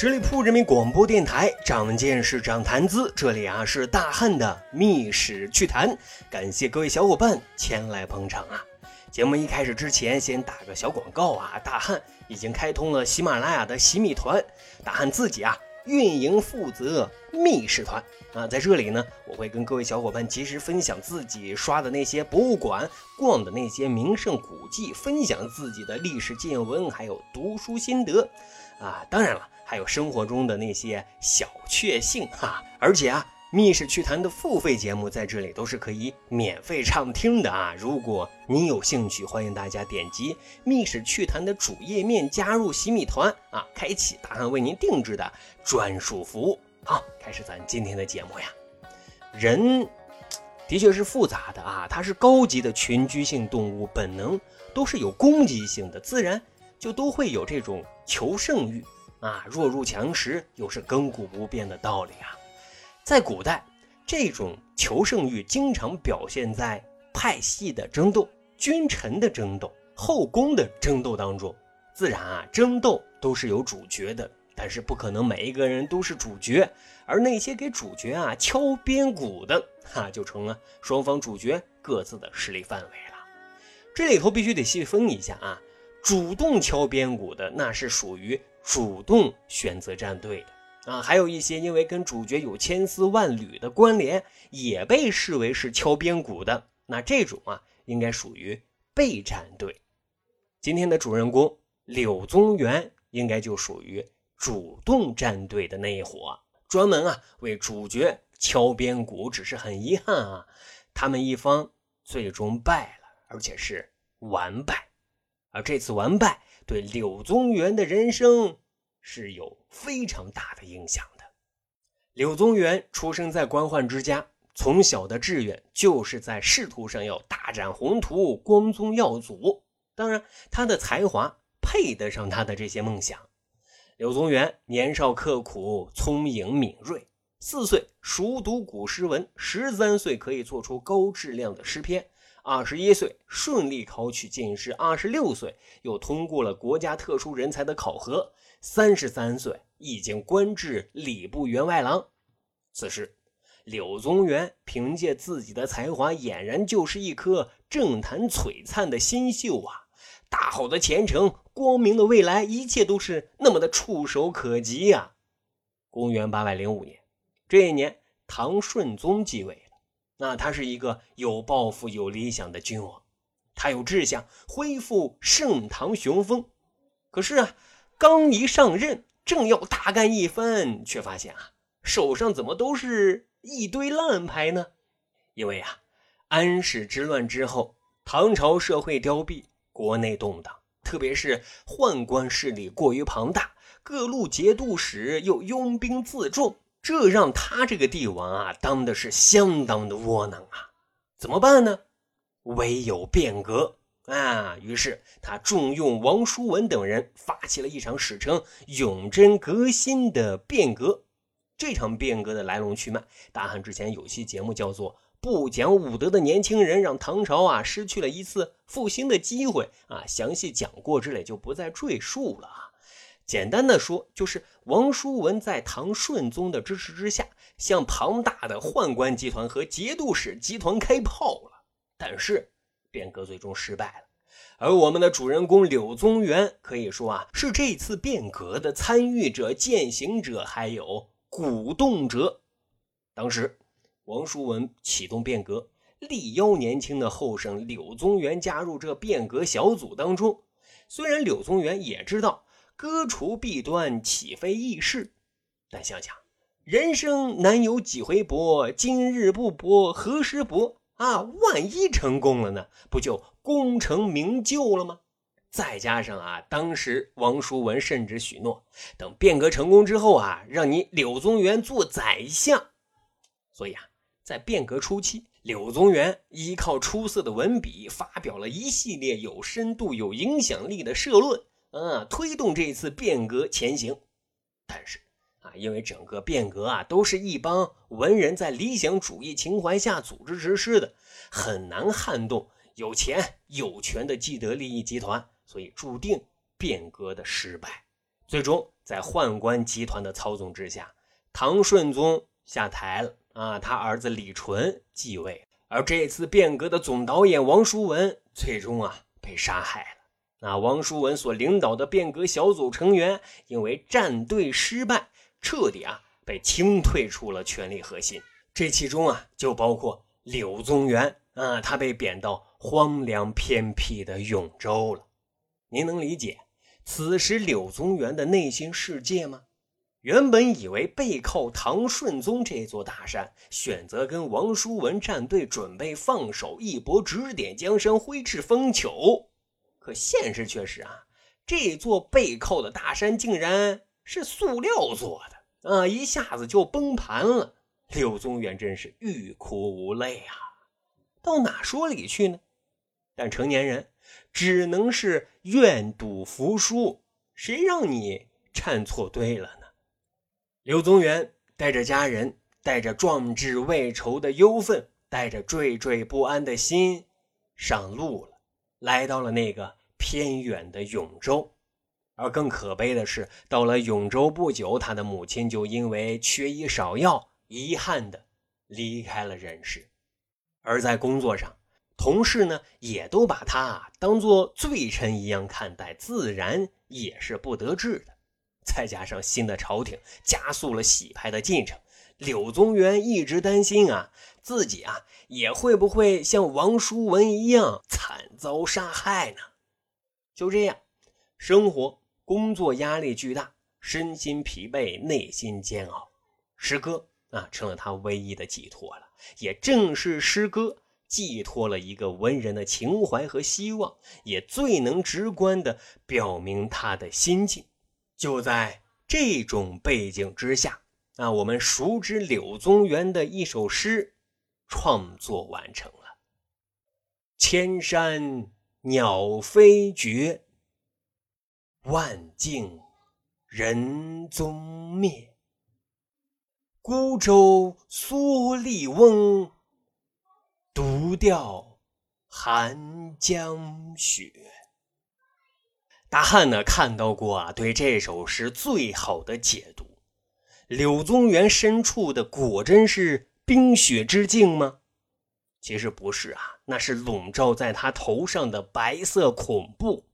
十里铺人民广播电台，长见识，长谈资。这里啊是大汉的密史趣谈，感谢各位小伙伴前来捧场啊。节目一开始之前，先打个小广告啊，大汉已经开通了喜马拉雅的喜米团，大汉自己啊运营负责密史团啊，在这里呢，我会跟各位小伙伴及时分享自己刷的那些博物馆、逛的那些名胜古迹，分享自己的历史见闻，还有读书心得啊。当然了。还有生活中的那些小确幸哈，而且啊，密室趣谈的付费节目在这里都是可以免费畅听的啊。如果您有兴趣，欢迎大家点击密室趣谈的主页面加入喜米团啊，开启答案为您定制的专属服务。好，开始咱今天的节目呀。人的确是复杂的啊，它是高级的群居性动物，本能都是有攻击性的，自然就都会有这种求胜欲。啊，弱肉强食又是亘古不变的道理啊！在古代，这种求胜欲经常表现在派系的争斗、君臣的争斗、后宫的争斗当中。自然啊，争斗都是有主角的，但是不可能每一个人都是主角，而那些给主角啊敲边鼓的，哈，就成了双方主角各自的势力范围了。这里头必须得细分一下啊，主动敲边鼓的那是属于。主动选择站队的啊，还有一些因为跟主角有千丝万缕的关联，也被视为是敲边鼓的。那这种啊，应该属于被站队。今天的主人公柳宗元，应该就属于主动站队的那一伙，专门啊为主角敲边鼓。只是很遗憾啊，他们一方最终败了，而且是完败。而这次完败。对柳宗元的人生是有非常大的影响的。柳宗元出生在官宦之家，从小的志愿就是在仕途上要大展宏图，光宗耀祖。当然，他的才华配得上他的这些梦想。柳宗元年少刻苦，聪颖敏锐，四岁熟读古诗文，十三岁可以做出高质量的诗篇。二十一岁顺利考取进士，二十六岁又通过了国家特殊人才的考核，三十三岁已经官至礼部员外郎。此时，柳宗元凭借自己的才华，俨然就是一颗政坛璀璨的新秀啊！大好的前程，光明的未来，一切都是那么的触手可及呀！公元八百零五年，这一年，唐顺宗继位。那他是一个有抱负、有理想的君王，他有志向恢复盛唐雄风。可是啊，刚一上任，正要大干一番，却发现啊，手上怎么都是一堆烂牌呢？因为啊，安史之乱之后，唐朝社会凋敝，国内动荡，特别是宦官势力过于庞大，各路节度使又拥兵自重。这让他这个帝王啊，当的是相当的窝囊啊！怎么办呢？唯有变革啊！于是他重用王叔文等人，发起了一场史称“永贞革新”的变革。这场变革的来龙去脉，大汉之前有期节目叫做《不讲武德的年轻人让唐朝啊失去了一次复兴的机会》啊，详细讲过之类，就不再赘述了啊。简单的说，就是王叔文在唐顺宗的支持之下，向庞大的宦官集团和节度使集团开炮了。但是变革最终失败了，而我们的主人公柳宗元可以说啊，是这次变革的参与者、践行者，还有鼓动者。当时王叔文启动变革，力邀年轻的后生柳宗元加入这变革小组当中。虽然柳宗元也知道。割除弊端岂非易事？但想想，人生难有几回搏，今日不搏，何时搏啊？万一成功了呢？不就功成名就了吗？再加上啊，当时王叔文甚至许诺，等变革成功之后啊，让你柳宗元做宰相。所以啊，在变革初期，柳宗元依靠出色的文笔，发表了一系列有深度、有影响力的社论。啊，推动这次变革前行，但是啊，因为整个变革啊，都是一帮文人在理想主义情怀下组织实施的，很难撼动有钱有权的既得利益集团，所以注定变革的失败。最终在宦官集团的操纵之下，唐顺宗下台了啊，他儿子李纯继位。而这次变革的总导演王叔文最终啊被杀害了。那王叔文所领导的变革小组成员因为站队失败，彻底啊被清退出了权力核心。这其中啊就包括柳宗元啊，他被贬到荒凉偏僻的永州了。您能理解此时柳宗元的内心世界吗？原本以为背靠唐顺宗这座大山，选择跟王叔文站队，准备放手一搏，指点江山，挥斥风球。可现实却是啊，这座背靠的大山竟然是塑料做的啊，一下子就崩盘了。柳宗元真是欲哭无泪啊，到哪说理去呢？但成年人只能是愿赌服输，谁让你站错队了呢？柳宗元带着家人，带着壮志未酬的忧愤，带着惴惴不安的心，上路了，来到了那个偏远的永州。而更可悲的是，到了永州不久，他的母亲就因为缺医少药，遗憾的离开了人世。而在工作上，同事呢也都把他当做罪臣一样看待，自然也是不得志的。再加上新的朝廷加速了洗牌的进程，柳宗元一直担心啊，自己啊也会不会像王叔文一样惨遭杀害呢？就这样，生活工作压力巨大，身心疲惫，内心煎熬，诗歌啊成了他唯一的寄托了。也正是诗歌寄托了一个文人的情怀和希望，也最能直观的表明他的心境。就在这种背景之下，那我们熟知柳宗元的一首诗创作完成了：“千山鸟飞绝，万径人踪灭。孤舟蓑笠翁，独钓寒江雪。”大汉呢看到过啊，对这首诗最好的解读。柳宗元身处的果真是冰雪之境吗？其实不是啊，那是笼罩在他头上的白色恐怖。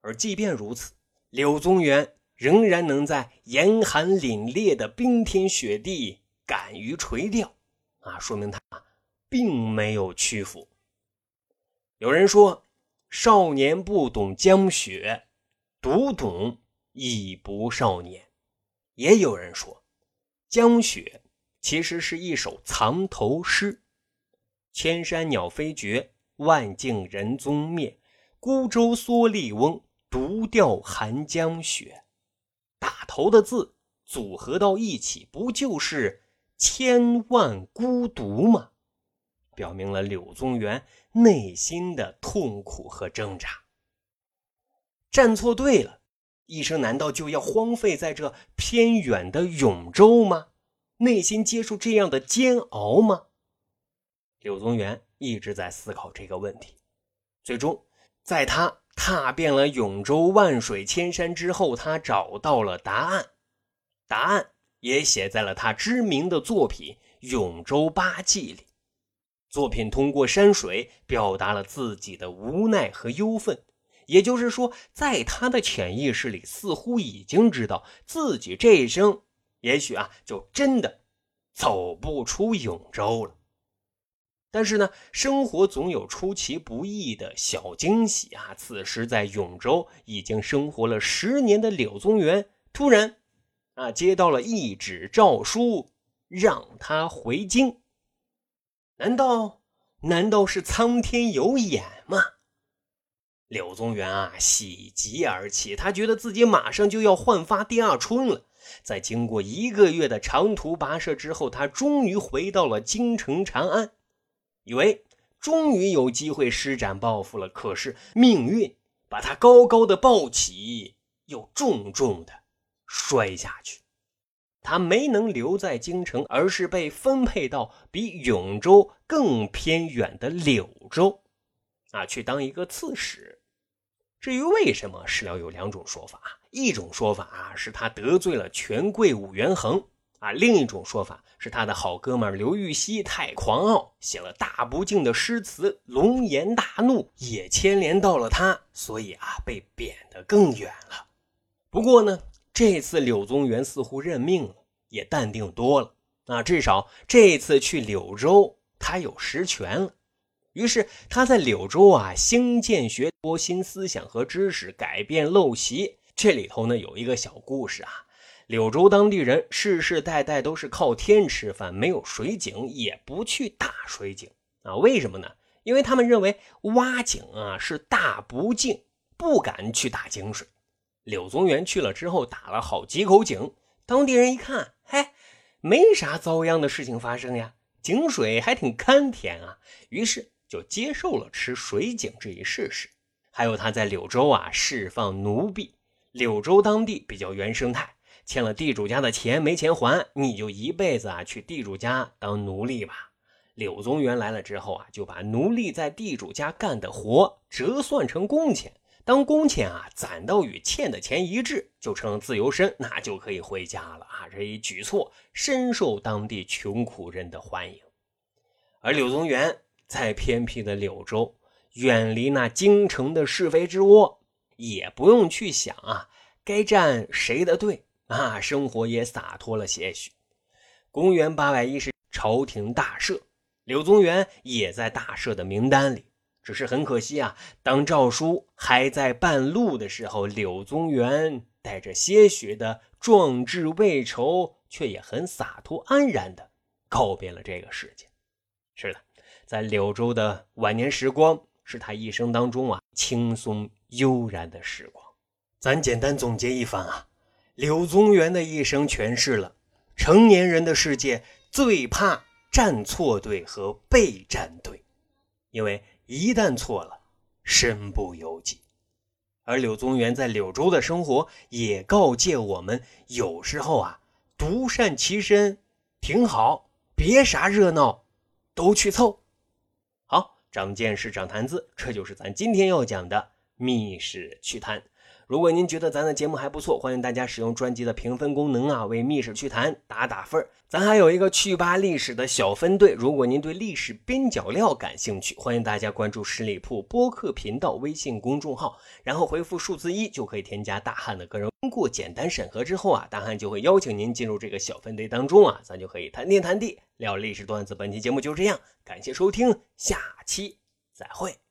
而即便如此，柳宗元仍然能在严寒凛冽的冰天雪地敢于垂钓，啊，说明他并没有屈服。有人说。少年不懂江雪，读懂已不少年。也有人说，江雪其实是一首藏头诗：“千山鸟飞绝，万径人踪灭。孤舟蓑笠翁，独钓寒江雪。”打头的字组合到一起，不就是千万孤独吗？表明了柳宗元内心的痛苦和挣扎。站错队了，一生难道就要荒废在这偏远的永州吗？内心接受这样的煎熬吗？柳宗元一直在思考这个问题。最终，在他踏遍了永州万水千山之后，他找到了答案。答案也写在了他知名的作品《永州八记》里。作品通过山水表达了自己的无奈和忧愤，也就是说，在他的潜意识里，似乎已经知道自己这一生，也许啊，就真的走不出永州了。但是呢，生活总有出其不意的小惊喜啊！此时在永州已经生活了十年的柳宗元，突然啊，接到了一纸诏书，让他回京。难道难道是苍天有眼吗？柳宗元啊，喜极而泣，他觉得自己马上就要焕发第二春了。在经过一个月的长途跋涉之后，他终于回到了京城长安，以为终于有机会施展抱负了。可是命运把他高高的抱起，又重重的摔下去。他没能留在京城，而是被分配到比永州更偏远的柳州，啊，去当一个刺史。至于为什么，史料有两种说法。一种说法啊，是他得罪了权贵武元衡啊；另一种说法是他的好哥们刘禹锡太狂傲，写了大不敬的诗词，龙颜大怒，也牵连到了他，所以啊，被贬得更远了。不过呢，这次柳宗元似乎认命了，也淡定多了啊，至少这次去柳州，他有实权了。于是他在柳州啊兴建学多新思想和知识，改变陋习。这里头呢有一个小故事啊，柳州当地人世世代代都是靠天吃饭，没有水井，也不去打水井啊。为什么呢？因为他们认为挖井啊是大不敬，不敢去打井水。柳宗元去了之后，打了好几口井，当地人一看，嘿，没啥遭殃的事情发生呀，井水还挺甘甜啊，于是就接受了吃水井这一事实。还有他在柳州啊释放奴婢。柳州当地比较原生态，欠了地主家的钱没钱还，你就一辈子啊去地主家当奴隶吧。柳宗元来了之后啊，就把奴隶在地主家干的活折算成工钱，当工钱啊攒到与欠的钱一致，就成了自由身，那就可以回家了啊。这一举措深受当地穷苦人的欢迎。而柳宗元在偏僻的柳州，远离那京城的是非之窝。也不用去想啊，该站谁的队啊，生活也洒脱了些许。公元八百一十，朝廷大赦，柳宗元也在大赦的名单里。只是很可惜啊，当诏书还在半路的时候，柳宗元带着些许的壮志未酬，却也很洒脱安然的告别了这个世界。是的，在柳州的晚年时光，是他一生当中啊轻松。悠然的时光，咱简单总结一番啊。柳宗元的一生诠释了成年人的世界最怕站错队和被站队，因为一旦错了，身不由己。而柳宗元在柳州的生活也告诫我们，有时候啊，独善其身挺好，别啥热闹都去凑。长见识，长谈资，这就是咱今天要讲的。密室趣谈，如果您觉得咱的节目还不错，欢迎大家使用专辑的评分功能啊，为密室趣谈打打分儿咱还有一个趣吧历史的小分队，如果您对历史边角料感兴趣，欢迎大家关注十里铺播客频道微信公众号，然后回复数字一就可以添加大汉的个人。通过简单审核之后啊，大汉就会邀请您进入这个小分队当中啊，咱就可以谈天谈地聊历史段子。本期节目就这样，感谢收听，下期再会。